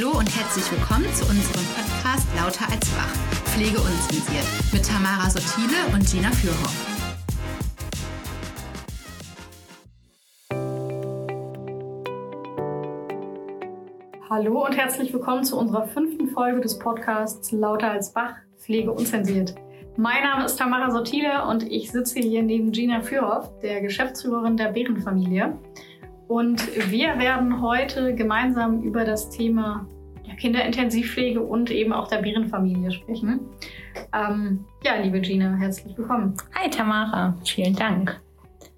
Hallo und herzlich willkommen zu unserem Podcast Lauter als Wach, Pflege unzensiert mit Tamara Sotile und Gina Fürhoff. Hallo und herzlich willkommen zu unserer fünften Folge des Podcasts Lauter als Bach, Pflege unzensiert. Mein Name ist Tamara Sotile und ich sitze hier neben Gina Fürhoff, der Geschäftsführerin der Bärenfamilie. Und wir werden heute gemeinsam über das Thema Kinderintensivpflege und eben auch der Bärenfamilie sprechen. Ähm, ja, liebe Gina, herzlich willkommen. Hi Tamara, vielen Dank.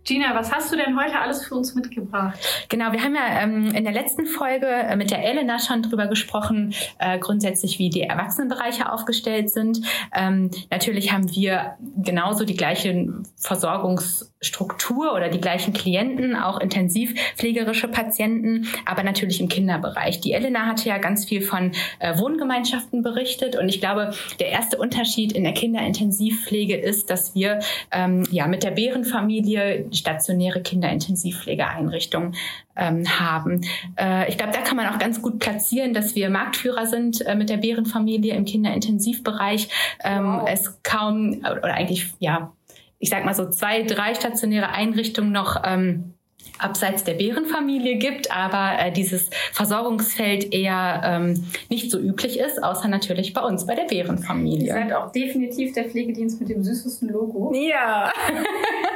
Gina, was hast du denn heute alles für uns mitgebracht? Genau, wir haben ja ähm, in der letzten Folge äh, mit der Elena schon drüber gesprochen, äh, grundsätzlich wie die Erwachsenenbereiche aufgestellt sind. Ähm, natürlich haben wir genauso die gleiche Versorgungsstruktur oder die gleichen Klienten, auch intensivpflegerische Patienten, aber natürlich im Kinderbereich. Die Elena hatte ja ganz viel von äh, Wohngemeinschaften berichtet und ich glaube, der erste Unterschied in der Kinderintensivpflege ist, dass wir ähm, ja mit der Bärenfamilie stationäre Kinderintensivpflegeeinrichtungen ähm, haben. Äh, ich glaube, da kann man auch ganz gut platzieren, dass wir Marktführer sind äh, mit der Bärenfamilie im Kinderintensivbereich. Ähm, wow. Es kaum oder eigentlich ja, ich sag mal so zwei, drei stationäre Einrichtungen noch ähm, abseits der Bärenfamilie gibt, aber äh, dieses Versorgungsfeld eher ähm, nicht so üblich ist, außer natürlich bei uns, bei der Bärenfamilie. Ihr seid auch definitiv der Pflegedienst mit dem süßesten Logo. Ja.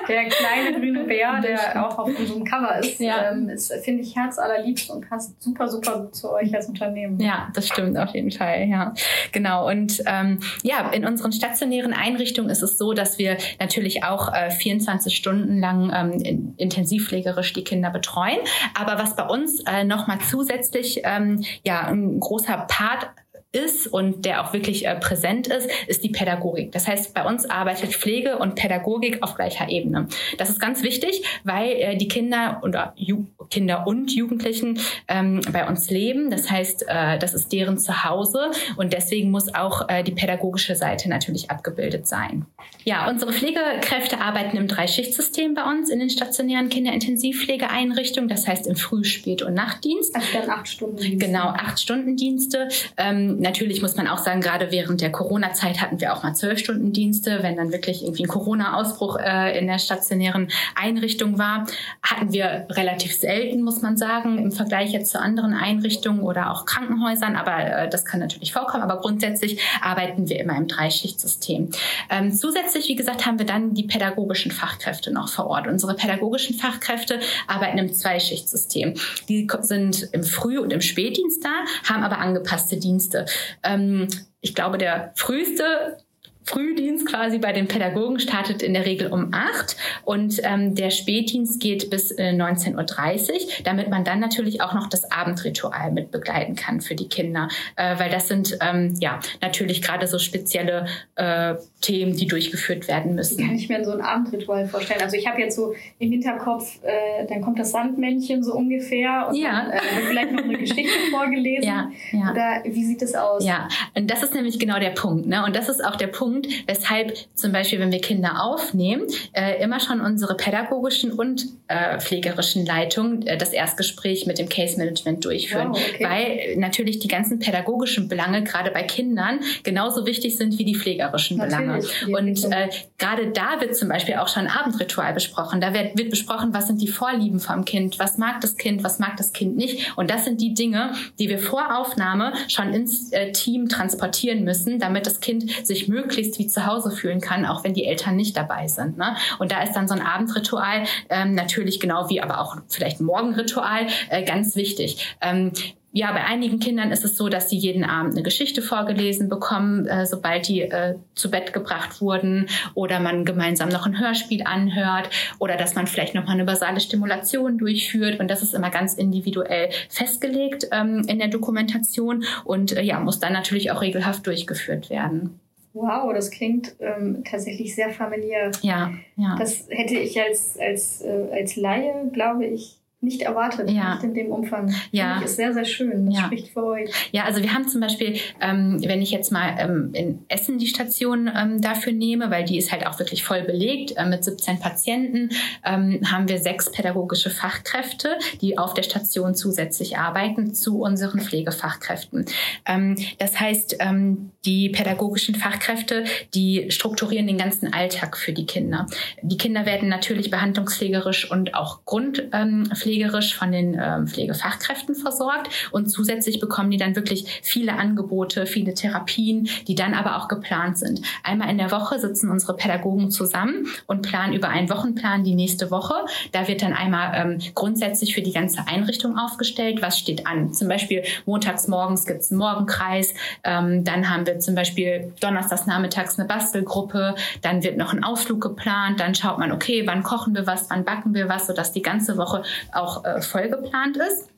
Der kleine grüne Bär, der auch auf unserem Cover ist, ja. ähm, ist finde ich, herzallerliebst und passt super, super zu euch als Unternehmen. Ja, das stimmt auf jeden Fall, ja. Genau. Und ähm, ja, in unseren stationären Einrichtungen ist es so, dass wir natürlich auch äh, 24 Stunden lang ähm, intensivpflegerisch die Kinder betreuen. Aber was bei uns äh, nochmal zusätzlich ähm, ja ein großer Part ist und der auch wirklich äh, präsent ist, ist die Pädagogik. Das heißt, bei uns arbeitet Pflege und Pädagogik auf gleicher Ebene. Das ist ganz wichtig, weil äh, die Kinder und Ju Kinder und Jugendlichen ähm, bei uns leben. Das heißt, äh, das ist deren Zuhause und deswegen muss auch äh, die pädagogische Seite natürlich abgebildet sein. Ja, unsere Pflegekräfte arbeiten im Dreischichtsystem bei uns in den stationären Kinderintensivpflegeeinrichtungen. Das heißt im Früh-, Spät- und Nachtdienst. Also dann acht Stunden. Genau, acht Stunden Dienste. Ähm, natürlich muss man auch sagen, gerade während der Corona-Zeit hatten wir auch mal zwölf Stunden Dienste. Wenn dann wirklich irgendwie ein Corona-Ausbruch äh, in der stationären Einrichtung war, hatten wir relativ selten, muss man sagen, im Vergleich jetzt zu anderen Einrichtungen oder auch Krankenhäusern. Aber äh, das kann natürlich vorkommen. Aber grundsätzlich arbeiten wir immer im Dreischichtsystem. Ähm, zusätzlich, wie gesagt, haben wir dann die pädagogischen Fachkräfte noch vor Ort. Unsere pädagogischen Fachkräfte arbeiten im Zweischichtsystem. Die sind im Früh- und im Spätdienst da, haben aber angepasste Dienste. Ähm, ich glaube, der früheste Frühdienst quasi bei den Pädagogen startet in der Regel um acht und ähm, der Spätdienst geht bis äh, 19.30 Uhr, damit man dann natürlich auch noch das Abendritual mit begleiten kann für die Kinder, äh, weil das sind ähm, ja natürlich gerade so spezielle äh, Themen, die durchgeführt werden müssen. Kann ich mir so ein Abendritual vorstellen? Also ich habe jetzt so im Hinterkopf, äh, dann kommt das Sandmännchen so ungefähr und ja. dann äh, wird vielleicht noch eine Geschichte vorgelesen. Ja, ja. Oder wie sieht das aus? Ja, und das ist nämlich genau der Punkt. Ne? Und das ist auch der Punkt, Punkt, weshalb zum Beispiel, wenn wir Kinder aufnehmen, äh, immer schon unsere pädagogischen und äh, pflegerischen Leitungen äh, das Erstgespräch mit dem Case Management durchführen. Wow, okay. Weil natürlich die ganzen pädagogischen Belange gerade bei Kindern genauso wichtig sind wie die pflegerischen Belange. Und äh, gerade da wird zum Beispiel auch schon Abendritual besprochen. Da wird, wird besprochen, was sind die Vorlieben vom Kind, was mag das Kind, was mag das Kind nicht. Und das sind die Dinge, die wir vor Aufnahme schon ins äh, Team transportieren müssen, damit das Kind sich möglichst möglichst wie zu Hause fühlen kann, auch wenn die Eltern nicht dabei sind. Ne? Und da ist dann so ein Abendritual ähm, natürlich genau wie aber auch vielleicht Morgenritual äh, ganz wichtig. Ähm, ja, bei einigen Kindern ist es so, dass sie jeden Abend eine Geschichte vorgelesen bekommen, äh, sobald die äh, zu Bett gebracht wurden oder man gemeinsam noch ein Hörspiel anhört oder dass man vielleicht noch mal eine basale Stimulation durchführt und das ist immer ganz individuell festgelegt ähm, in der Dokumentation und äh, ja, muss dann natürlich auch regelhaft durchgeführt werden. Wow, das klingt ähm, tatsächlich sehr familiär. Ja, ja. Das hätte ich als, als, äh, als Laie, glaube ich, nicht erwartet, ja. nicht in dem Umfang. Ja. Das ist sehr, sehr schön. Das ja. spricht für euch. Ja, also wir haben zum Beispiel, ähm, wenn ich jetzt mal ähm, in Essen die Station ähm, dafür nehme, weil die ist halt auch wirklich voll belegt äh, mit 17 Patienten, ähm, haben wir sechs pädagogische Fachkräfte, die auf der Station zusätzlich arbeiten zu unseren Pflegefachkräften. Ähm, das heißt, ähm, die pädagogischen Fachkräfte, die strukturieren den ganzen Alltag für die Kinder. Die Kinder werden natürlich behandlungspflegerisch und auch grundpflegerisch von den ähm, Pflegefachkräften versorgt und zusätzlich bekommen die dann wirklich viele Angebote, viele Therapien, die dann aber auch geplant sind. Einmal in der Woche sitzen unsere Pädagogen zusammen und planen über einen Wochenplan die nächste Woche. Da wird dann einmal ähm, grundsätzlich für die ganze Einrichtung aufgestellt, was steht an. Zum Beispiel montags morgens gibt es einen Morgenkreis, ähm, dann haben wir zum Beispiel donnerstags nachmittags eine Bastelgruppe, dann wird noch ein Ausflug geplant, dann schaut man, okay, wann kochen wir was, wann backen wir was, sodass die ganze Woche auch äh, voll geplant ist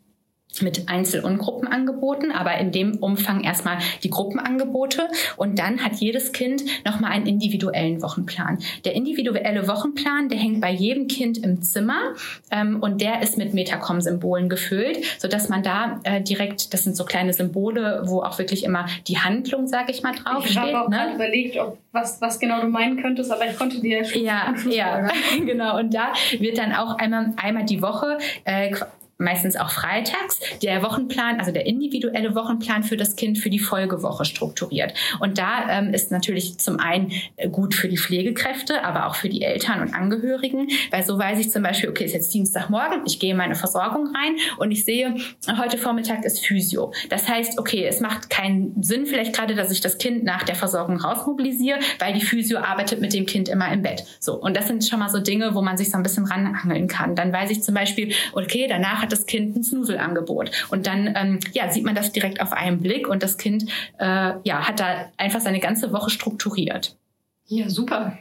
mit Einzel- und Gruppenangeboten, aber in dem Umfang erstmal die Gruppenangebote und dann hat jedes Kind nochmal einen individuellen Wochenplan. Der individuelle Wochenplan, der hängt bei jedem Kind im Zimmer ähm, und der ist mit Metacom-Symbolen gefüllt, sodass man da äh, direkt, das sind so kleine Symbole, wo auch wirklich immer die Handlung, sag ich mal, draufsteht. Ich habe auch ne? überlegt, ob, was, was genau du meinen könntest, aber ich konnte dir schon Ja, ja, genau. Und da wird dann auch einmal, einmal die Woche äh, meistens auch freitags, der Wochenplan, also der individuelle Wochenplan für das Kind für die Folgewoche strukturiert. Und da ähm, ist natürlich zum einen gut für die Pflegekräfte, aber auch für die Eltern und Angehörigen, weil so weiß ich zum Beispiel, okay, ist jetzt Dienstagmorgen, ich gehe in meine Versorgung rein und ich sehe, heute Vormittag ist Physio. Das heißt, okay, es macht keinen Sinn vielleicht gerade, dass ich das Kind nach der Versorgung rausmobilisiere, weil die Physio arbeitet mit dem Kind immer im Bett. So. Und das sind schon mal so Dinge, wo man sich so ein bisschen ranhangeln kann. Dann weiß ich zum Beispiel, okay, danach hat das Kind ein Snuselangebot. Und dann ähm, ja, sieht man das direkt auf einen Blick und das Kind äh, ja, hat da einfach seine ganze Woche strukturiert. Ja, super.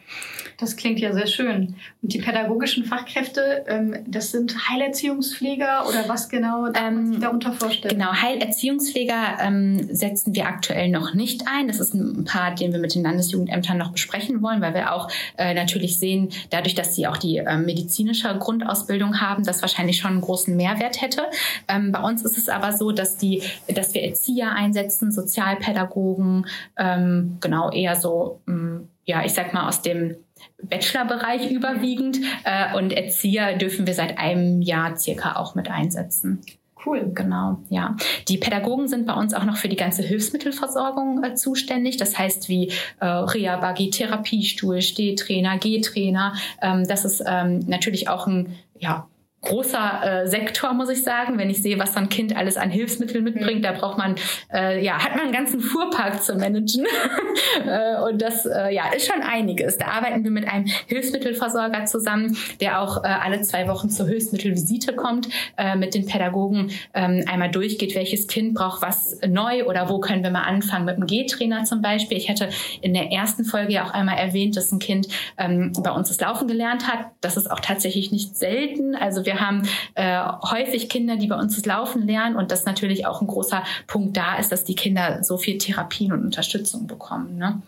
Das klingt ja sehr schön. Und die pädagogischen Fachkräfte, ähm, das sind Heilerziehungspfleger oder was genau darf man sich ähm, darunter vorstellen? Genau, Heilerziehungspfleger ähm, setzen wir aktuell noch nicht ein. Das ist ein Part, den wir mit den Landesjugendämtern noch besprechen wollen, weil wir auch äh, natürlich sehen, dadurch, dass sie auch die äh, medizinische Grundausbildung haben, das wahrscheinlich schon einen großen Mehrwert hätte. Ähm, bei uns ist es aber so, dass die, dass wir Erzieher einsetzen, Sozialpädagogen, ähm, genau eher so, mm, ja, ich sag mal aus dem Bachelorbereich überwiegend äh, und Erzieher dürfen wir seit einem Jahr circa auch mit einsetzen. Cool. Genau, ja. Die Pädagogen sind bei uns auch noch für die ganze Hilfsmittelversorgung äh, zuständig. Das heißt wie äh, Reha-Buggy, Therapiestuhl, Stehtrainer, Gehtrainer. Ähm, das ist ähm, natürlich auch ein ja, großer äh, Sektor, muss ich sagen. Wenn ich sehe, was so ein Kind alles an Hilfsmitteln mitbringt, mhm. da braucht man, äh, ja, hat man einen ganzen Fuhrpark zu managen. äh, und das, äh, ja, ist schon einiges. Da arbeiten wir mit einem Hilfsmittelversorger zusammen, der auch äh, alle zwei Wochen zur Hilfsmittelvisite kommt, äh, mit den Pädagogen ähm, einmal durchgeht, welches Kind braucht was neu oder wo können wir mal anfangen mit dem G-Trainer zum Beispiel. Ich hatte in der ersten Folge ja auch einmal erwähnt, dass ein Kind ähm, bei uns das Laufen gelernt hat. Das ist auch tatsächlich nicht selten. Also wir haben äh, häufig Kinder, die bei uns das Laufen lernen und das natürlich auch ein großer Punkt da ist, dass die Kinder so viel Therapien und Unterstützung bekommen. Ne?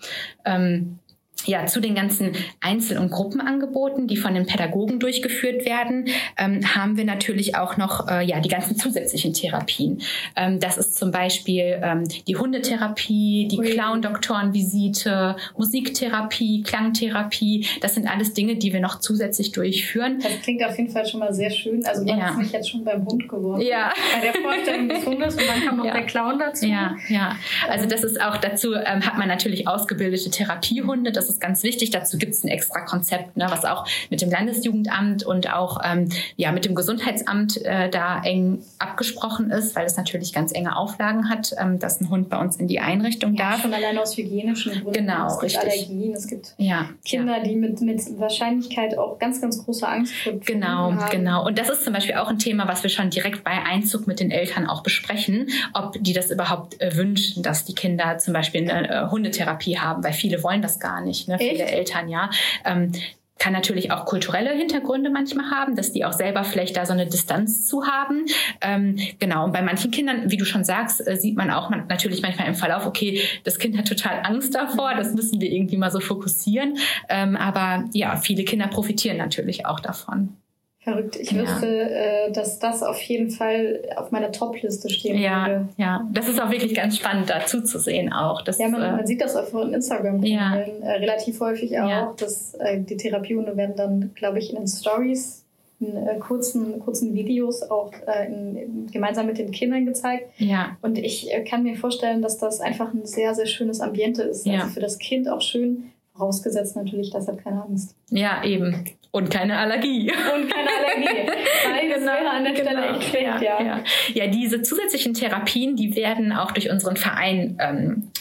Ähm, ja, zu den ganzen Einzel- und Gruppenangeboten, die von den Pädagogen durchgeführt werden, ähm, haben wir natürlich auch noch äh, ja die ganzen zusätzlichen Therapien. Ähm, das ist zum Beispiel ähm, die Hundetherapie, die Clown-Doktorenvisite, Musiktherapie, Klangtherapie. Das sind alles Dinge, die wir noch zusätzlich durchführen. Das klingt auf jeden Fall schon mal sehr schön. Also du ja. hast mich jetzt schon beim Hund geworden. Ja. Bei der Vorstellung des Hundes und dann kam noch ja. der Clown dazu. Ja, ja. Also das ist auch dazu ähm, hat man natürlich ausgebildete Therapiehunde. Das ist ganz wichtig. Dazu gibt es ein extra Konzept, ne, was auch mit dem Landesjugendamt und auch ähm, ja, mit dem Gesundheitsamt äh, da eng abgesprochen ist, weil es natürlich ganz enge Auflagen hat, ähm, dass ein Hund bei uns in die Einrichtung ja, darf. Schon allein aus hygienischen Gründen. Genau, es gibt richtig. Allergien, es gibt ja, Kinder, ja. die mit, mit Wahrscheinlichkeit auch ganz, ganz große Angst vor Genau, haben. genau. Und das ist zum Beispiel auch ein Thema, was wir schon direkt bei Einzug mit den Eltern auch besprechen, ob die das überhaupt äh, wünschen, dass die Kinder zum Beispiel eine äh, Hundetherapie haben, weil viele wollen das gar nicht. Ne? Viele Eltern, ja. Ähm, kann natürlich auch kulturelle Hintergründe manchmal haben, dass die auch selber vielleicht da so eine Distanz zu haben. Ähm, genau, und bei manchen Kindern, wie du schon sagst, äh, sieht man auch man, natürlich manchmal im Verlauf, okay, das Kind hat total Angst davor, das müssen wir irgendwie mal so fokussieren. Ähm, aber ja, viele Kinder profitieren natürlich auch davon. Verrückt. Ich ja. wüsste, äh, dass das auf jeden Fall auf meiner Top-Liste stehen ja, würde. Ja, das ist auch wirklich ganz spannend dazu zu sehen auch. Dass, ja, man, äh, man sieht das auf Instagram ja. äh, relativ häufig auch, ja. dass äh, die Therapiehunde werden dann, glaube ich, in den Stories in äh, kurzen, kurzen Videos auch äh, in, gemeinsam mit den Kindern gezeigt. Ja. Und ich äh, kann mir vorstellen, dass das einfach ein sehr, sehr schönes Ambiente ist. Also für das Kind auch schön, vorausgesetzt natürlich, dass er keine Angst. Ja, eben. Und keine Allergie. Und keine Allergie. Beides genau, wäre an der Stelle genau. echt schlecht, ja, ja. ja. Ja, diese zusätzlichen Therapien, die werden auch durch unseren Verein ähm,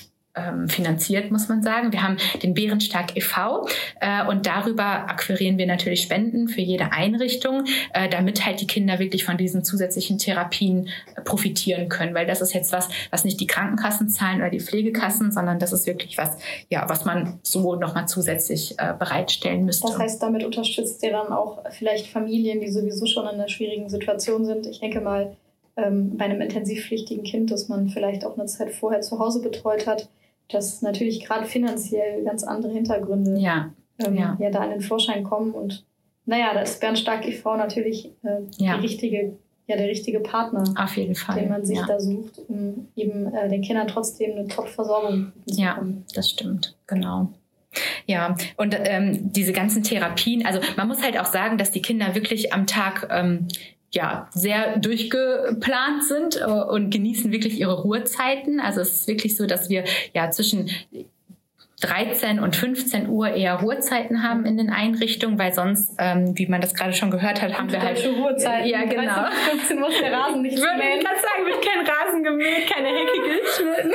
ähm, finanziert, muss man sagen. Wir haben den Bärenstark e.V. Äh, und darüber akquirieren wir natürlich Spenden für jede Einrichtung, äh, damit halt die Kinder wirklich von diesen zusätzlichen Therapien äh, profitieren können. Weil das ist jetzt was, was nicht die Krankenkassen zahlen oder die Pflegekassen, sondern das ist wirklich was, ja, was man so nochmal zusätzlich bereitstellen müsste. Das heißt, damit unterstützt ihr dann auch vielleicht Familien, die sowieso schon in einer schwierigen Situation sind. Ich denke mal, ähm, bei einem intensivpflichtigen Kind, das man vielleicht auch eine Zeit vorher zu Hause betreut hat, dass natürlich gerade finanziell ganz andere Hintergründe ja. Ähm, ja. ja da an den Vorschein kommen. Und naja, da ist Bernstark e.V. natürlich äh, ja. die richtige, ja, der richtige Partner, Auf jeden Fall. den man sich ja. da sucht, um eben äh, den Kindern trotzdem eine Top-Versorgung zu Ja, das stimmt, genau. Ja, und ähm, diese ganzen Therapien, also man muss halt auch sagen, dass die Kinder wirklich am Tag ähm, ja, sehr durchgeplant sind äh, und genießen wirklich ihre Ruhezeiten. Also es ist wirklich so, dass wir ja zwischen 13 und 15 Uhr eher Ruhezeiten haben in den Einrichtungen, weil sonst, ähm, wie man das gerade schon gehört hat, haben wir halt Ruhezeiten. Ja, genau. 13 15 muss der Rasen nicht Würde ich gerade sagen, wird kein Rasen gemäht, keine Hecke geschnitten.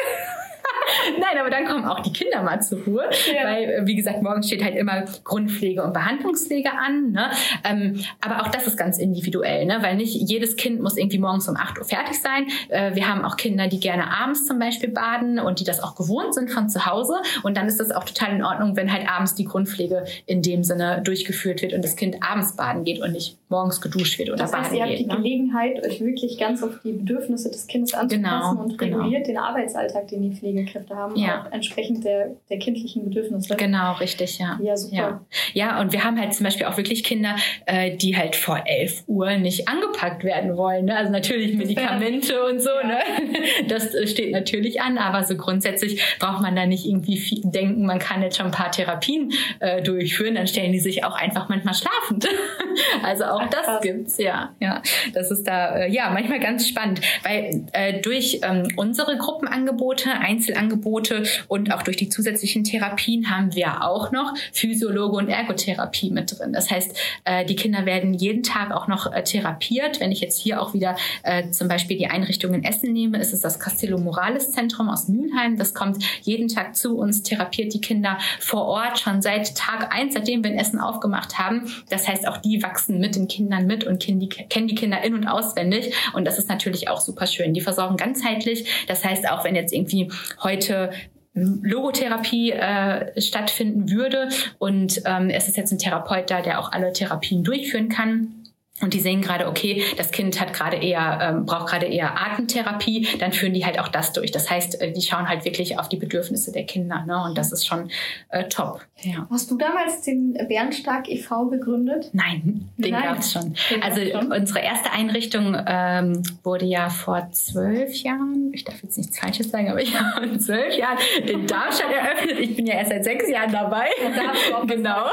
Nein, aber dann kommen auch die Kinder mal zur Ruhe, ja. weil, äh, wie gesagt, morgens steht halt immer Grundpflege und Behandlungspflege an. Ne? Ähm, aber auch das ist ganz individuell, ne? weil nicht jedes Kind muss irgendwie morgens um 8 Uhr fertig sein. Äh, wir haben auch Kinder, die gerne abends zum Beispiel baden und die das auch gewohnt sind von zu Hause. Und dann ist das auch total in Ordnung, wenn halt abends die Grundpflege in dem Sinne durchgeführt wird und das Kind abends baden geht und nicht morgens geduscht wird oder das heißt, baden ihr habt die ne? Gelegenheit, euch wirklich ganz auf die Bedürfnisse des Kindes anzupassen genau, und genau. reguliert genau. den Arbeitsalltag, den die Pflegekräfte haben, ja. auch entsprechend der, der kindlichen Bedürfnisse. Genau, richtig, ja. Ja, super. Ja. ja, und wir haben halt zum Beispiel auch wirklich Kinder, äh, die halt vor 11 Uhr nicht angepackt werden wollen. Ne? Also natürlich Medikamente und so, ne? Das äh, steht natürlich an, aber so grundsätzlich braucht man da nicht irgendwie viel denken, man kann jetzt schon ein paar Therapien äh, durchführen, dann stellen die sich auch einfach manchmal schlafend. also auch Ach, das krass. gibt's, ja. Ja, das ist da äh, ja manchmal ganz spannend, weil äh, durch ähm, unsere Gruppenangebote, Einzelangebote und auch durch die zusätzlichen Therapien haben wir auch noch Physiologe und Ergotherapie mit drin. Das heißt, äh, die Kinder werden jeden Tag auch noch äh, therapiert. Wenn ich jetzt hier auch wieder äh, zum Beispiel die Einrichtung in Essen nehme, ist es das Castello Morales Zentrum aus Mülheim. Das kommt jeden Tag zu uns, therapiert die Kinder vor Ort schon seit Tag eins, seitdem wir in Essen aufgemacht haben. Das heißt, auch die wachsen mit den Kindern mit und kennen die Kinder in- und auswendig. Und das ist natürlich auch super schön. Die versorgen ganzheitlich. Das heißt, auch wenn jetzt irgendwie heute Logotherapie äh, stattfinden würde. Und ähm, es ist jetzt ein Therapeut da, der auch alle Therapien durchführen kann und die sehen gerade, okay, das Kind hat gerade eher, ähm, braucht gerade eher Atemtherapie, dann führen die halt auch das durch. Das heißt, äh, die schauen halt wirklich auf die Bedürfnisse der Kinder, ne? Und das ist schon äh, top. Ja. Hast du damals den Bernstark e.V. gegründet? Nein, den gab es schon. Den also schon? unsere erste Einrichtung ähm, wurde ja vor zwölf Jahren, ich darf jetzt nichts Falsches sagen, aber ich habe vor zwölf Jahren in Darmstadt eröffnet. Ich bin ja erst seit sechs Jahren dabei. Ja, genau.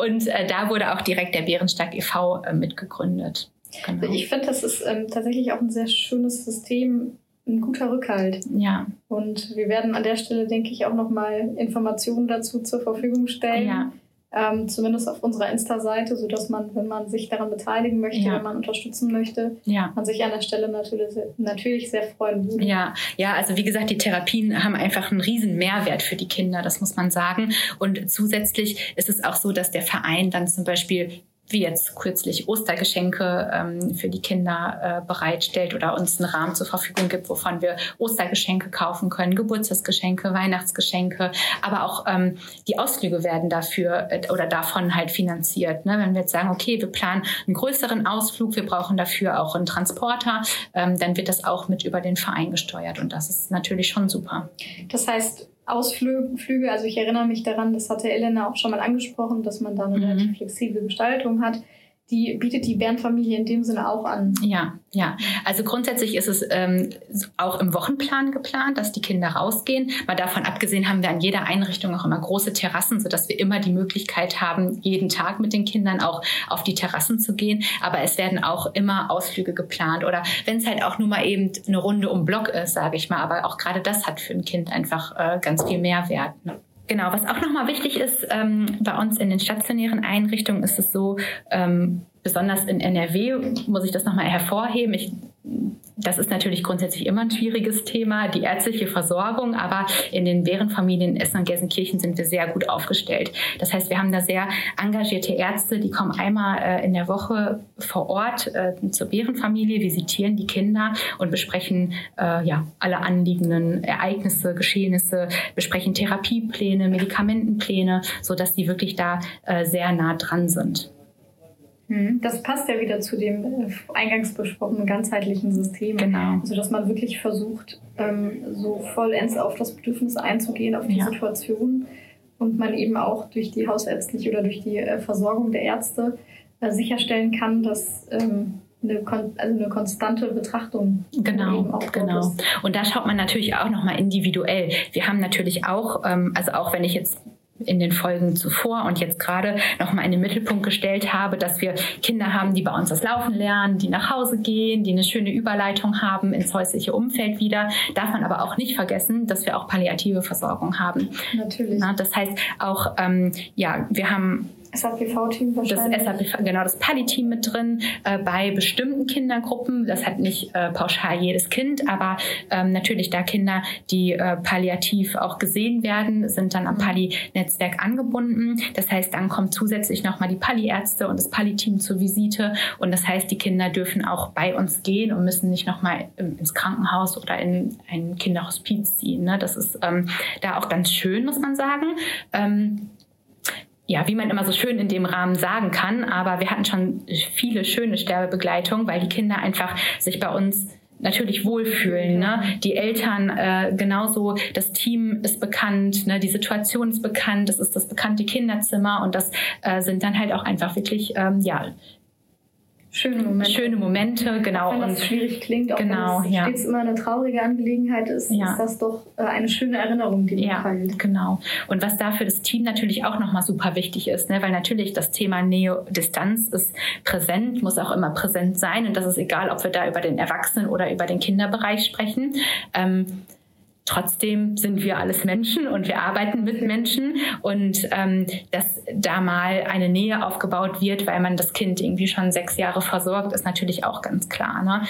Und äh, da wurde auch direkt der Bärenstark e.V. Äh, mit gegründet. Genau. Ich finde, das ist ähm, tatsächlich auch ein sehr schönes System, ein guter Rückhalt. Ja. Und wir werden an der Stelle, denke ich, auch nochmal Informationen dazu zur Verfügung stellen. Ja. Ähm, zumindest auf unserer Insta-Seite, sodass man, wenn man sich daran beteiligen möchte, ja. wenn man unterstützen möchte, ja. man sich an der Stelle natürlich, natürlich sehr freuen würde. Ja, ja, also wie gesagt, die Therapien haben einfach einen riesen Mehrwert für die Kinder, das muss man sagen. Und zusätzlich ist es auch so, dass der Verein dann zum Beispiel wie jetzt kürzlich Ostergeschenke ähm, für die Kinder äh, bereitstellt oder uns einen Rahmen zur Verfügung gibt, wovon wir Ostergeschenke kaufen können, Geburtstagsgeschenke, Weihnachtsgeschenke, aber auch ähm, die Ausflüge werden dafür äh, oder davon halt finanziert. Ne? Wenn wir jetzt sagen, okay, wir planen einen größeren Ausflug, wir brauchen dafür auch einen Transporter, ähm, dann wird das auch mit über den Verein gesteuert und das ist natürlich schon super. Das heißt, Ausflüge, also ich erinnere mich daran, das hatte Elena auch schon mal angesprochen, dass man da eine mhm. relativ flexible Gestaltung hat. Die bietet die Bärenfamilie in dem Sinne auch an. Ja, ja. Also grundsätzlich ist es ähm, auch im Wochenplan geplant, dass die Kinder rausgehen. Mal davon abgesehen haben wir an jeder Einrichtung auch immer große Terrassen, sodass wir immer die Möglichkeit haben, jeden Tag mit den Kindern auch auf die Terrassen zu gehen. Aber es werden auch immer Ausflüge geplant oder wenn es halt auch nur mal eben eine Runde um Block ist, sage ich mal. Aber auch gerade das hat für ein Kind einfach äh, ganz viel Mehrwert. Ne? Genau, was auch nochmal wichtig ist, ähm, bei uns in den stationären Einrichtungen ist es so, ähm, besonders in NRW muss ich das nochmal hervorheben. Ich, das ist natürlich grundsätzlich immer ein schwieriges Thema, die ärztliche Versorgung, aber in den Bärenfamilien in Essen und Gelsenkirchen sind wir sehr gut aufgestellt. Das heißt, wir haben da sehr engagierte Ärzte, die kommen einmal äh, in der Woche vor Ort äh, zur Bärenfamilie, visitieren die Kinder und besprechen äh, ja, alle anliegenden Ereignisse, Geschehnisse, besprechen Therapiepläne, Medikamentenpläne, sodass die wirklich da sehr nah dran sind. Hm, das passt ja wieder zu dem äh, eingangs besprochenen ganzheitlichen System. Genau. Also, dass man wirklich versucht, ähm, so vollends auf das Bedürfnis einzugehen, auf die ja. Situation und man eben auch durch die hausärztliche oder durch die äh, Versorgung der Ärzte äh, sicherstellen kann, dass ähm, eine, also eine konstante Betrachtung. Genau, genau. Und da schaut man natürlich auch nochmal individuell. Wir haben natürlich auch, ähm, also auch wenn ich jetzt in den Folgen zuvor und jetzt gerade nochmal in den Mittelpunkt gestellt habe, dass wir Kinder haben, die bei uns das Laufen lernen, die nach Hause gehen, die eine schöne Überleitung haben ins häusliche Umfeld wieder. Darf man aber auch nicht vergessen, dass wir auch palliative Versorgung haben. Natürlich. Na, das heißt auch, ähm, ja, wir haben SAPV-Team wahrscheinlich. Das SAPV, genau, das Pali-Team mit drin äh, bei bestimmten Kindergruppen. Das hat nicht äh, pauschal jedes Kind, aber ähm, natürlich da Kinder, die äh, palliativ auch gesehen werden, sind dann am mhm. Pali-Netzwerk angebunden. Das heißt, dann kommt zusätzlich nochmal die Pali-Ärzte und das Pali-Team zur Visite. Und das heißt, die Kinder dürfen auch bei uns gehen und müssen nicht nochmal ins Krankenhaus oder in ein Kinderhospiz ziehen. Ne? Das ist ähm, da auch ganz schön, muss man sagen. Ähm, ja, wie man immer so schön in dem Rahmen sagen kann, aber wir hatten schon viele schöne Sterbebegleitungen, weil die Kinder einfach sich bei uns natürlich wohlfühlen. Ne? Die Eltern äh, genauso, das Team ist bekannt, ne? die Situation ist bekannt, das ist das bekannte Kinderzimmer und das äh, sind dann halt auch einfach wirklich ähm, ja Schöne Momente. Schöne Momente, genau. Auch wenn das schwierig klingt, auch genau, wenn es ja. stets immer eine traurige Angelegenheit ist, ja. ist das doch äh, eine schöne Erinnerung, die ja, teilt. Genau. Und was da für das Team natürlich auch nochmal super wichtig ist, ne? weil natürlich das Thema Neo-Distanz ist präsent, muss auch immer präsent sein und das ist egal, ob wir da über den Erwachsenen- oder über den Kinderbereich sprechen. Ähm, Trotzdem sind wir alles Menschen und wir arbeiten mit Menschen und ähm, dass da mal eine Nähe aufgebaut wird, weil man das Kind irgendwie schon sechs Jahre versorgt, ist natürlich auch ganz klar. Ne?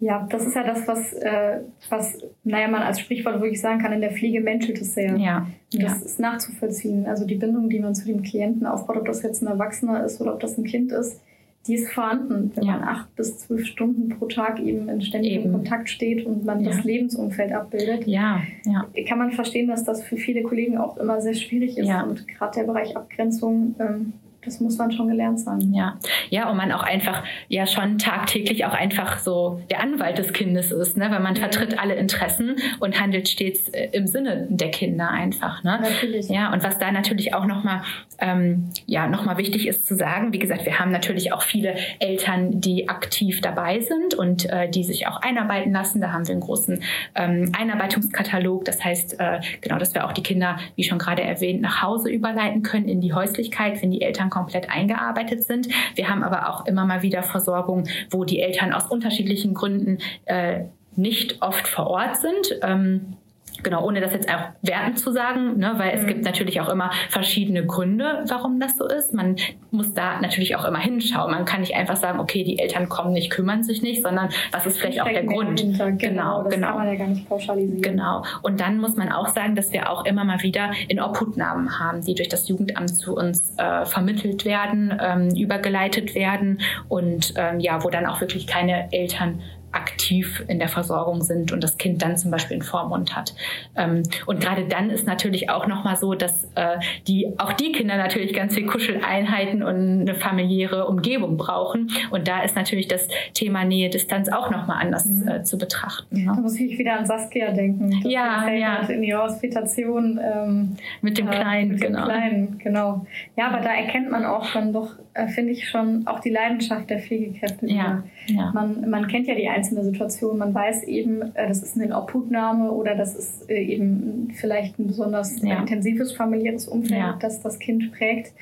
Ja, das ist ja das, was, äh, was, naja, man als Sprichwort wirklich sagen kann, in der Pflege menschelt es sehr. Ja. Und das ja. ist nachzuvollziehen. Also die Bindung, die man zu dem Klienten aufbaut, ob das jetzt ein Erwachsener ist oder ob das ein Kind ist, die ist vorhanden, wenn ja. man acht bis zwölf Stunden pro Tag eben in ständigem eben. Kontakt steht und man ja. das Lebensumfeld abbildet. Ja, ja. Kann man verstehen, dass das für viele Kollegen auch immer sehr schwierig ist. Und gerade der Bereich Abgrenzung ähm, das muss dann schon gelernt sein. Ja, ja, und man auch einfach ja schon tagtäglich auch einfach so der Anwalt des Kindes ist, ne? weil man mhm. vertritt alle Interessen und handelt stets äh, im Sinne der Kinder einfach. Ne? Natürlich. Ja, und was da natürlich auch nochmal ähm, ja, noch wichtig ist zu sagen, wie gesagt, wir haben natürlich auch viele Eltern, die aktiv dabei sind und äh, die sich auch einarbeiten lassen. Da haben wir einen großen ähm, Einarbeitungskatalog. Das heißt, äh, genau, dass wir auch die Kinder, wie schon gerade erwähnt, nach Hause überleiten können in die Häuslichkeit, wenn die Eltern komplett eingearbeitet sind. Wir haben aber auch immer mal wieder Versorgung, wo die Eltern aus unterschiedlichen Gründen äh, nicht oft vor Ort sind. Ähm, Genau, ohne das jetzt auch werten zu sagen, ne, weil es mhm. gibt natürlich auch immer verschiedene Gründe, warum das so ist. Man muss da natürlich auch immer hinschauen. Man kann nicht einfach sagen, okay, die Eltern kommen nicht, kümmern sich nicht, sondern was ist vielleicht auch der Grund? Genau, genau, das genau. kann man ja gar nicht pauschalisieren. Genau. Und dann muss man auch sagen, dass wir auch immer mal wieder in Obhutnahmen haben, die durch das Jugendamt zu uns äh, vermittelt werden, ähm, übergeleitet werden und ähm, ja, wo dann auch wirklich keine Eltern aktiv in der Versorgung sind und das Kind dann zum Beispiel einen Vormund hat. Ähm, und gerade dann ist natürlich auch nochmal so, dass äh, die, auch die Kinder natürlich ganz viel Kuscheleinheiten und eine familiäre Umgebung brauchen. Und da ist natürlich das Thema Nähe, Distanz auch nochmal anders mhm. äh, zu betrachten. Ja. Da muss ich wieder an Saskia denken. Ja, ja. In ihrer Hospitation. Ähm, mit dem Kleinen, mit genau. Dem Kleinen, genau. Ja, aber da erkennt man auch dann doch, äh, finde ich schon, auch die Leidenschaft der Pflegekräfte. Ja, ja. Man, man kennt ja die einzelne Situation. Man weiß eben, äh, das ist eine Obhutnahme oder das ist äh, eben vielleicht ein besonders ja. intensives familiäres Umfeld, ja. das das Kind prägt.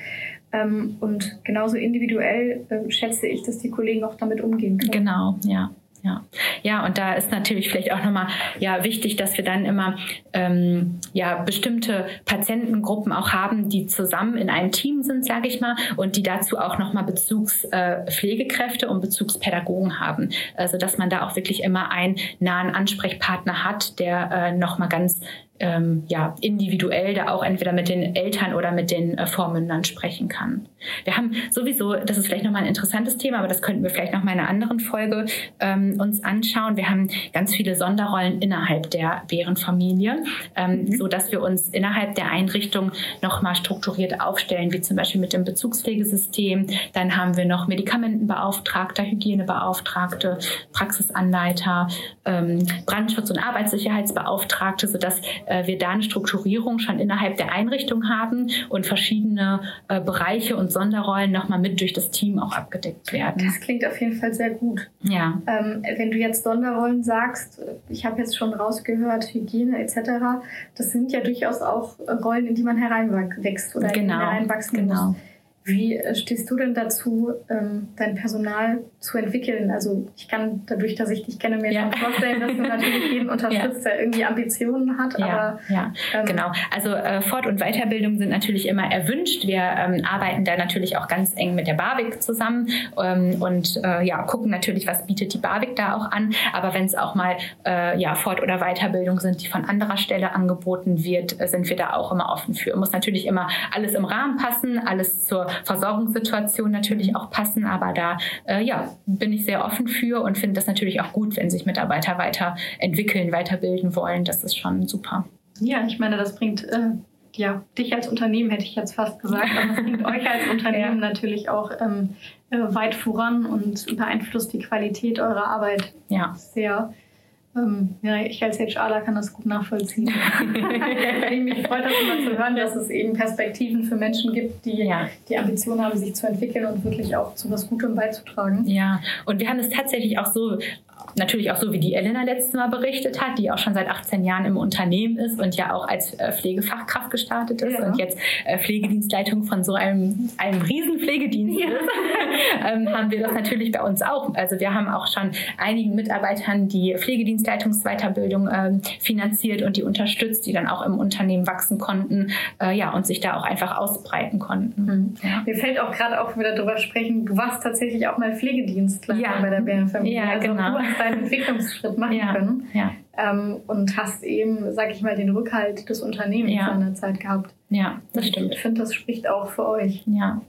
Ähm, und genauso individuell äh, schätze ich, dass die Kollegen auch damit umgehen können. Genau, ja. Ja, ja, und da ist natürlich vielleicht auch nochmal ja, wichtig, dass wir dann immer ähm, ja, bestimmte Patientengruppen auch haben, die zusammen in einem Team sind, sage ich mal, und die dazu auch nochmal Bezugspflegekräfte äh, und Bezugspädagogen haben. Also dass man da auch wirklich immer einen nahen Ansprechpartner hat, der äh, nochmal ganz ähm, ja, individuell da auch entweder mit den Eltern oder mit den äh, Vormündern sprechen kann. Wir haben sowieso, das ist vielleicht nochmal ein interessantes Thema, aber das könnten wir vielleicht noch mal in einer anderen Folge ähm, uns anschauen. Wir haben ganz viele Sonderrollen innerhalb der Bärenfamilie, ähm, mhm. so dass wir uns innerhalb der Einrichtung nochmal strukturiert aufstellen, wie zum Beispiel mit dem Bezugspflegesystem. Dann haben wir noch Medikamentenbeauftragter, Hygienebeauftragte, Praxisanleiter, ähm, Brandschutz- und Arbeitssicherheitsbeauftragte, sodass wir da eine Strukturierung schon innerhalb der Einrichtung haben und verschiedene äh, Bereiche und Sonderrollen nochmal mit durch das Team auch abgedeckt werden. Das klingt auf jeden Fall sehr gut. Ja. Ähm, wenn du jetzt Sonderrollen sagst, ich habe jetzt schon rausgehört, Hygiene etc., das sind ja durchaus auch Rollen, in die man hereinwächst oder genau. hereinwachsen genau. muss. Wie äh, stehst du denn dazu, ähm, dein Personal zu entwickeln? Also ich kann dadurch, dass ich dich kenne, mir ja. schon vorstellen, dass du natürlich jeden unterstützt, ja. der irgendwie Ambitionen hat. Ja, aber, ja. Ähm, genau. Also äh, Fort- und Weiterbildung sind natürlich immer erwünscht. Wir ähm, arbeiten da natürlich auch ganz eng mit der BAWIG zusammen ähm, und äh, ja, gucken natürlich, was bietet die BAWIG da auch an. Aber wenn es auch mal äh, ja, Fort- oder Weiterbildung sind, die von anderer Stelle angeboten wird, äh, sind wir da auch immer offen für. Muss natürlich immer alles im Rahmen passen, alles zur Versorgungssituation natürlich auch passen. Aber da äh, ja, bin ich sehr offen für und finde das natürlich auch gut, wenn sich Mitarbeiter weiterentwickeln, weiterbilden wollen. Das ist schon super. Ja, ich meine, das bringt äh, ja, dich als Unternehmen hätte ich jetzt fast gesagt, aber das bringt euch als Unternehmen ja. natürlich auch ähm, äh, weit voran und beeinflusst die Qualität eurer Arbeit ja. sehr. Ähm, ja, ich als HRler kann das gut nachvollziehen. mich freut das immer zu hören, dass es eben Perspektiven für Menschen gibt, die ja. die Ambition haben, sich zu entwickeln und wirklich auch zu was Gutem beizutragen. Ja, und wir haben es tatsächlich auch so natürlich auch so, wie die Elena letztes Mal berichtet hat, die auch schon seit 18 Jahren im Unternehmen ist und ja auch als äh, Pflegefachkraft gestartet ist ja. und jetzt äh, Pflegedienstleitung von so einem, einem riesen Pflegedienst ja. ist, ähm, haben wir das natürlich bei uns auch. Also wir haben auch schon einigen Mitarbeitern die Pflegedienstleitungsweiterbildung ähm, finanziert und die unterstützt, die dann auch im Unternehmen wachsen konnten äh, ja, und sich da auch einfach ausbreiten konnten. Mhm. Ja. Mir fällt auch gerade auch wieder darüber sprechen, du warst tatsächlich auch mal Pflegedienstleiter bei der BNFamilie. Ja, also genau deinen Entwicklungsschritt machen ja, können. Ja. Ähm, und hast eben, sag ich mal, den Rückhalt des Unternehmens ja. in der Zeit gehabt. Ja, das stimmt. Ich finde, das spricht auch für euch. Ja.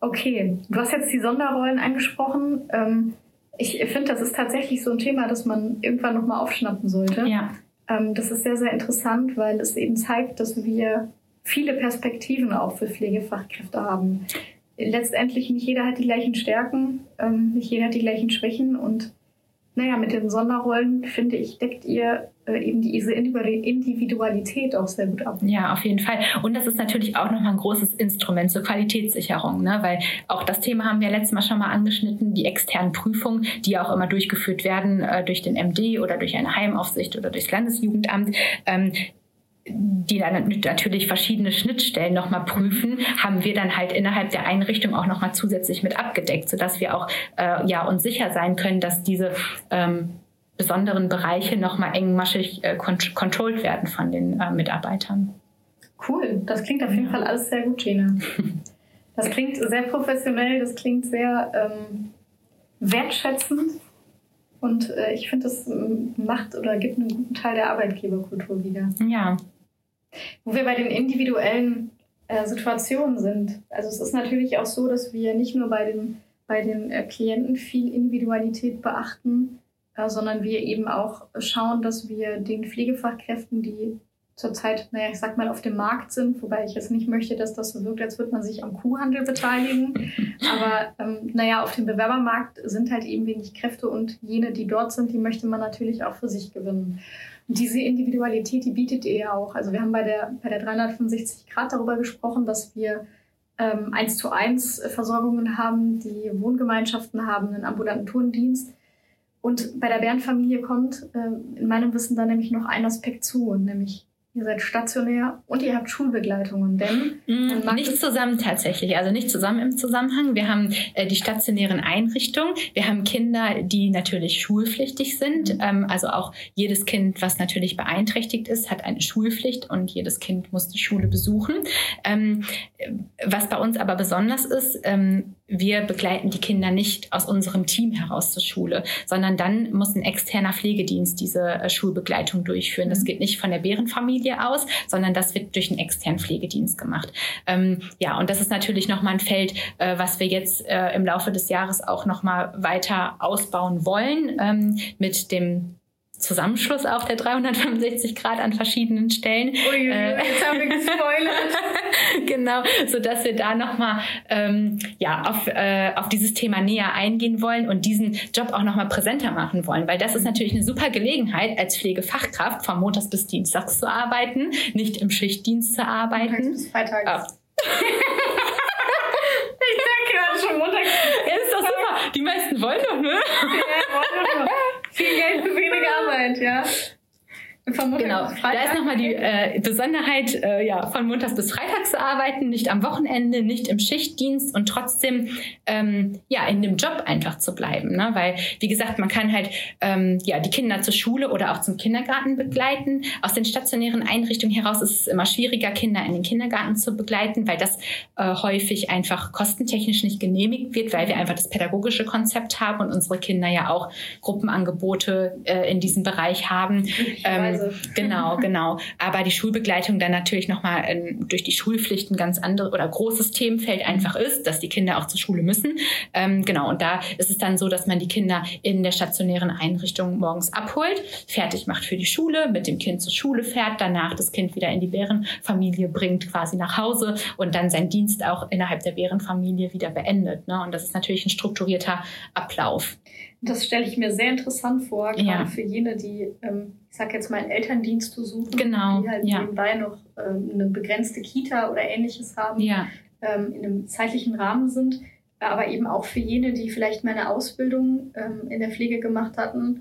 Okay, du hast jetzt die Sonderrollen angesprochen. Ähm, ich finde, das ist tatsächlich so ein Thema, das man irgendwann nochmal aufschnappen sollte. Ja. Ähm, das ist sehr, sehr interessant, weil es eben zeigt, dass wir viele Perspektiven auch für Pflegefachkräfte haben letztendlich nicht jeder hat die gleichen Stärken, ähm, nicht jeder hat die gleichen Schwächen und naja, mit den Sonderrollen, finde ich, deckt ihr äh, eben diese Individualität auch sehr gut ab. Ja, auf jeden Fall. Und das ist natürlich auch nochmal ein großes Instrument zur Qualitätssicherung, ne? weil auch das Thema haben wir letztes Mal schon mal angeschnitten, die externen Prüfungen, die auch immer durchgeführt werden äh, durch den MD oder durch eine Heimaufsicht oder durchs Landesjugendamt. Ähm, die dann natürlich verschiedene Schnittstellen nochmal prüfen, haben wir dann halt innerhalb der Einrichtung auch nochmal zusätzlich mit abgedeckt, sodass wir auch äh, ja uns sicher sein können, dass diese ähm, besonderen Bereiche nochmal engmaschig äh, controlled werden von den äh, Mitarbeitern. Cool, das klingt auf jeden ja. Fall alles sehr gut, Gina. Das klingt sehr professionell, das klingt sehr ähm, wertschätzend und äh, ich finde, das ähm, macht oder gibt einen guten Teil der Arbeitgeberkultur wieder. Ja, wo wir bei den individuellen äh, Situationen sind. Also es ist natürlich auch so, dass wir nicht nur bei den bei den äh, Klienten viel Individualität beachten, äh, sondern wir eben auch schauen, dass wir den Pflegefachkräften, die zurzeit, naja, ich sag mal, auf dem Markt sind, wobei ich jetzt nicht möchte, dass das so wirkt, als würde man sich am Kuhhandel beteiligen. Aber ähm, naja, auf dem Bewerbermarkt sind halt eben wenig Kräfte und jene, die dort sind, die möchte man natürlich auch für sich gewinnen. Und diese Individualität, die bietet ihr ja auch. Also wir haben bei der, bei der 365 Grad darüber gesprochen, dass wir ähm, 1 zu 1 Versorgungen haben, die Wohngemeinschaften haben, einen ambulanten Tourendienst. Und bei der Bärenfamilie kommt äh, in meinem Wissen dann nämlich noch ein Aspekt zu, nämlich Ihr seid stationär und ihr habt Schulbegleitungen, denn mm, nicht zusammen tatsächlich, also nicht zusammen im Zusammenhang. Wir haben äh, die stationären Einrichtungen, wir haben Kinder, die natürlich schulpflichtig sind. Mhm. Ähm, also auch jedes Kind, was natürlich beeinträchtigt ist, hat eine Schulpflicht und jedes Kind muss die Schule besuchen. Ähm, was bei uns aber besonders ist, ähm, wir begleiten die Kinder nicht aus unserem Team heraus zur Schule, sondern dann muss ein externer Pflegedienst diese äh, Schulbegleitung durchführen. Das mhm. geht nicht von der Bärenfamilie aus, sondern das wird durch einen externen Pflegedienst gemacht. Ähm, ja, und das ist natürlich nochmal ein Feld, äh, was wir jetzt äh, im Laufe des Jahres auch nochmal weiter ausbauen wollen ähm, mit dem Zusammenschluss auf der 365 Grad an verschiedenen Stellen. Ui, äh, jetzt haben wir gespoilert. genau, so dass wir da nochmal ähm, ja, auf, äh, auf dieses Thema näher eingehen wollen und diesen Job auch nochmal präsenter machen wollen, weil das ist natürlich eine super Gelegenheit, als Pflegefachkraft von Montags bis Dienstags zu arbeiten, nicht im Schichtdienst zu arbeiten. Montags bis Freitags. Oh. ich sag gerade schon Montag. Ja, ist doch super. Die meisten wollen doch, ne? Ja, wollen doch. Viel Geld für wenig Arbeit, ja. Genau, da ist nochmal die äh, Besonderheit, äh, ja, von montags bis freitags zu arbeiten, nicht am Wochenende, nicht im Schichtdienst und trotzdem ähm, ja in dem Job einfach zu bleiben, ne? weil wie gesagt, man kann halt ähm, ja die Kinder zur Schule oder auch zum Kindergarten begleiten. Aus den stationären Einrichtungen heraus ist es immer schwieriger, Kinder in den Kindergarten zu begleiten, weil das äh, häufig einfach kostentechnisch nicht genehmigt wird, weil wir einfach das pädagogische Konzept haben und unsere Kinder ja auch Gruppenangebote äh, in diesem Bereich haben. Ähm, Weise. Genau, genau. Aber die Schulbegleitung dann natürlich nochmal ähm, durch die Schulpflichten ganz andere oder großes Themenfeld einfach ist, dass die Kinder auch zur Schule müssen. Ähm, genau, und da ist es dann so, dass man die Kinder in der stationären Einrichtung morgens abholt, fertig macht für die Schule, mit dem Kind zur Schule fährt, danach das Kind wieder in die Bärenfamilie bringt, quasi nach Hause und dann seinen Dienst auch innerhalb der Bärenfamilie wieder beendet. Ne? Und das ist natürlich ein strukturierter Ablauf. Das stelle ich mir sehr interessant vor, gerade ja. für jene, die, ähm, ich sage jetzt mal, einen Elterndienst suchen, genau. die halt ja. nebenbei noch ähm, eine begrenzte Kita oder ähnliches haben, ja. ähm, in einem zeitlichen Rahmen sind, aber eben auch für jene, die vielleicht mal eine Ausbildung in der Pflege gemacht hatten,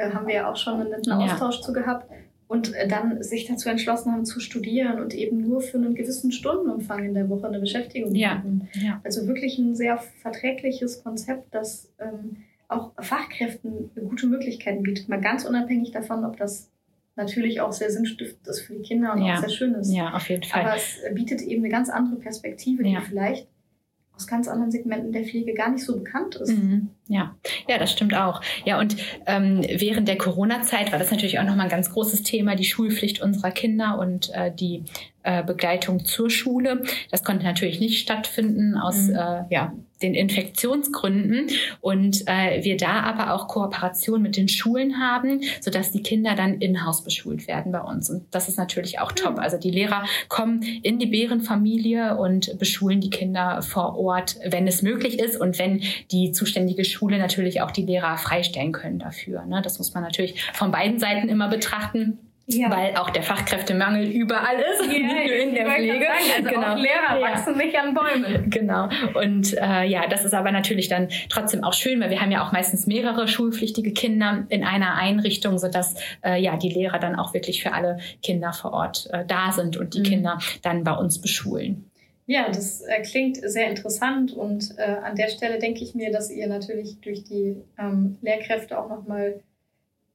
äh, haben wir ja auch schon einen netten Austausch zu gehabt und äh, dann sich dazu entschlossen haben zu studieren und eben nur für einen gewissen Stundenumfang in der Woche eine Beschäftigung ja. hatten. Ja. Also wirklich ein sehr verträgliches Konzept, das ähm, auch Fachkräften gute Möglichkeiten bietet. Mal ganz unabhängig davon, ob das natürlich auch sehr sinnstiftend ist für die Kinder und ja. auch sehr schön ist. Ja, auf jeden Fall. Aber es bietet eben eine ganz andere Perspektive, die ja. vielleicht aus ganz anderen Segmenten der Pflege gar nicht so bekannt ist. Mhm. Ja, ja, das stimmt auch. Ja, und ähm, während der Corona-Zeit war das natürlich auch nochmal ein ganz großes Thema, die Schulpflicht unserer Kinder und äh, die äh, Begleitung zur Schule. Das konnte natürlich nicht stattfinden aus mhm. äh, ja, den Infektionsgründen und äh, wir da aber auch Kooperation mit den Schulen haben, sodass die Kinder dann in-house beschult werden bei uns. Und das ist natürlich auch top. Also die Lehrer kommen in die Bärenfamilie und beschulen die Kinder vor Ort, wenn es möglich ist und wenn die zuständige Schule natürlich auch die Lehrer freistellen können dafür. Ne? Das muss man natürlich von beiden Seiten immer betrachten. Ja. weil auch der Fachkräftemangel überall ist, ja, nicht nur in der Pflege. Sagen, also genau. auch Lehrer ja. wachsen nicht an Bäumen. Genau. Und äh, ja, das ist aber natürlich dann trotzdem auch schön, weil wir haben ja auch meistens mehrere schulpflichtige Kinder in einer Einrichtung, sodass äh, ja die Lehrer dann auch wirklich für alle Kinder vor Ort äh, da sind und die mhm. Kinder dann bei uns beschulen. Ja, das äh, klingt sehr interessant und äh, an der Stelle denke ich mir, dass ihr natürlich durch die ähm, Lehrkräfte auch nochmal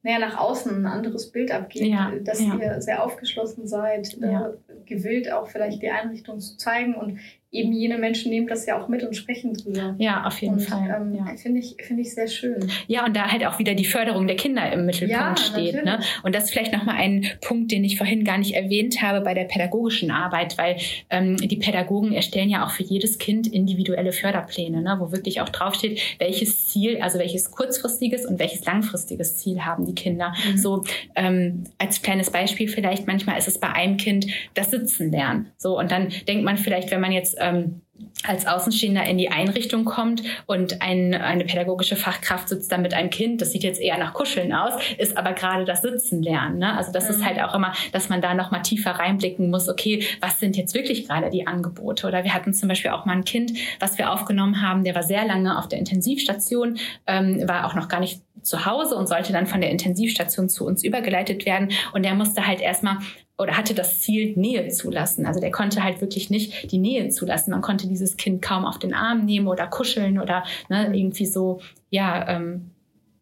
naja, nach außen ein anderes Bild abgebt, ja, dass ja. ihr sehr aufgeschlossen seid, ja. äh, gewillt auch vielleicht die Einrichtung zu zeigen und eben jene Menschen nehmen das ja auch mit und sprechen drüber. Ja, auf jeden und, Fall. Ähm, ja. Finde ich, finde ich sehr schön. Ja, und da halt auch wieder die Förderung der Kinder im Mittelpunkt ja, steht. Ne? Und das ist vielleicht nochmal ein Punkt, den ich vorhin gar nicht erwähnt habe bei der pädagogischen Arbeit, weil ähm, die Pädagogen erstellen ja auch für jedes Kind individuelle Förderpläne, ne? wo wirklich auch draufsteht, welches Ziel, also welches kurzfristiges und welches langfristiges Ziel haben die Kinder. Mhm. So ähm, als kleines Beispiel vielleicht, manchmal ist es bei einem Kind das Sitzen lernen. So, und dann denkt man vielleicht, wenn man jetzt ähm, als Außenstehender in die Einrichtung kommt und ein, eine pädagogische Fachkraft sitzt dann mit einem Kind, das sieht jetzt eher nach Kuscheln aus, ist aber gerade das Sitzen lernen. Ne? Also das mhm. ist halt auch immer, dass man da noch mal tiefer reinblicken muss, okay, was sind jetzt wirklich gerade die Angebote? Oder wir hatten zum Beispiel auch mal ein Kind, was wir aufgenommen haben, der war sehr lange auf der Intensivstation, ähm, war auch noch gar nicht zu Hause und sollte dann von der Intensivstation zu uns übergeleitet werden. Und der musste halt erstmal oder hatte das Ziel, Nähe zulassen. Also der konnte halt wirklich nicht die Nähe zulassen. Man konnte dieses Kind kaum auf den Arm nehmen oder kuscheln oder ne, irgendwie so, ja, ähm,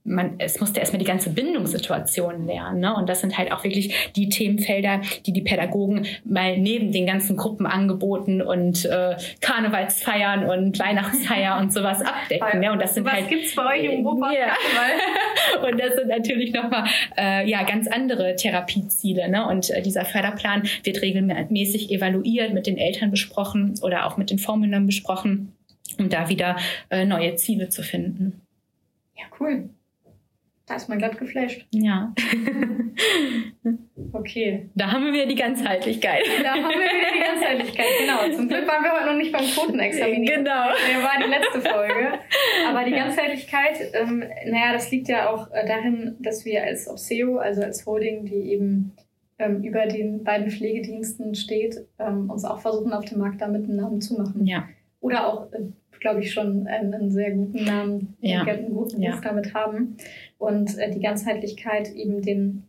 man, es musste erstmal die ganze Bindungssituation lernen. Ne? Und das sind halt auch wirklich die Themenfelder, die die Pädagogen mal neben den ganzen Gruppenangeboten und äh, Karnevalsfeiern und Weihnachtsfeier und sowas abdecken. Ne? Und das sind Was halt, gibt's bei euch im Ruhrpott? Ja. und das sind natürlich nochmal äh, ja, ganz andere Therapieziele. Ne? Und äh, dieser Förderplan wird regelmäßig evaluiert, mit den Eltern besprochen oder auch mit den Vormündern besprochen, um da wieder äh, neue Ziele zu finden. Ja, cool. Da ist man glatt geflasht. Ja. okay. Da haben wir wieder die Ganzheitlichkeit. Da haben wir wieder die Ganzheitlichkeit, genau. Zum Glück waren wir heute noch nicht beim Quotenexamen. Genau. Der war die letzte Folge. Aber die Ganzheitlichkeit, ähm, naja, das liegt ja auch äh, darin, dass wir als Obseo, also als Holding, die eben ähm, über den beiden Pflegediensten steht, ähm, uns auch versuchen, auf dem Markt damit einen Namen zu machen. Ja. Oder auch äh, glaube ich, schon einen, einen, sehr guten Namen, ja. einen guten Ruf ja. damit haben. Und äh, die Ganzheitlichkeit eben den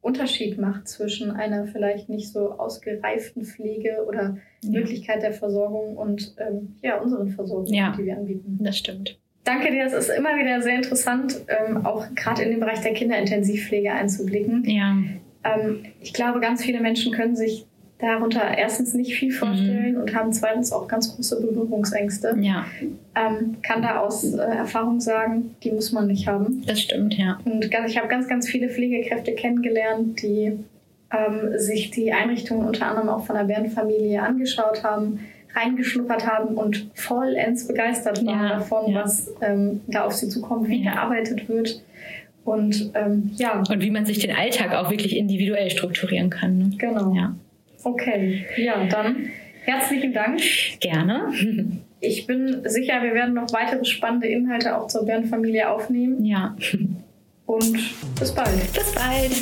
Unterschied macht zwischen einer vielleicht nicht so ausgereiften Pflege oder ja. Möglichkeit der Versorgung und ähm, ja, unseren Versorgungen, ja. die wir anbieten. Das stimmt. Danke dir, es ist immer wieder sehr interessant, ähm, auch gerade in den Bereich der Kinderintensivpflege einzublicken. Ja. Ähm, ich glaube, ganz viele Menschen können sich darunter erstens nicht viel vorstellen mhm. und haben zweitens auch ganz große Berührungsängste. Ja. Ähm, kann da aus äh, Erfahrung sagen, die muss man nicht haben. Das stimmt, ja. Und ganz, ich habe ganz, ganz viele Pflegekräfte kennengelernt, die ähm, sich die Einrichtungen unter anderem auch von der Bärenfamilie angeschaut haben, reingeschnuppert haben und vollends begeistert waren ja, davon, ja. was ähm, da auf sie zukommt, wie ja. gearbeitet wird. Und ähm, ja. Und wie man sich den Alltag auch wirklich individuell strukturieren kann. Ne? Genau. Ja. Okay, ja, dann herzlichen Dank. Gerne. Ich bin sicher, wir werden noch weitere spannende Inhalte auch zur Bärenfamilie aufnehmen. Ja. Und bis bald. Bis bald.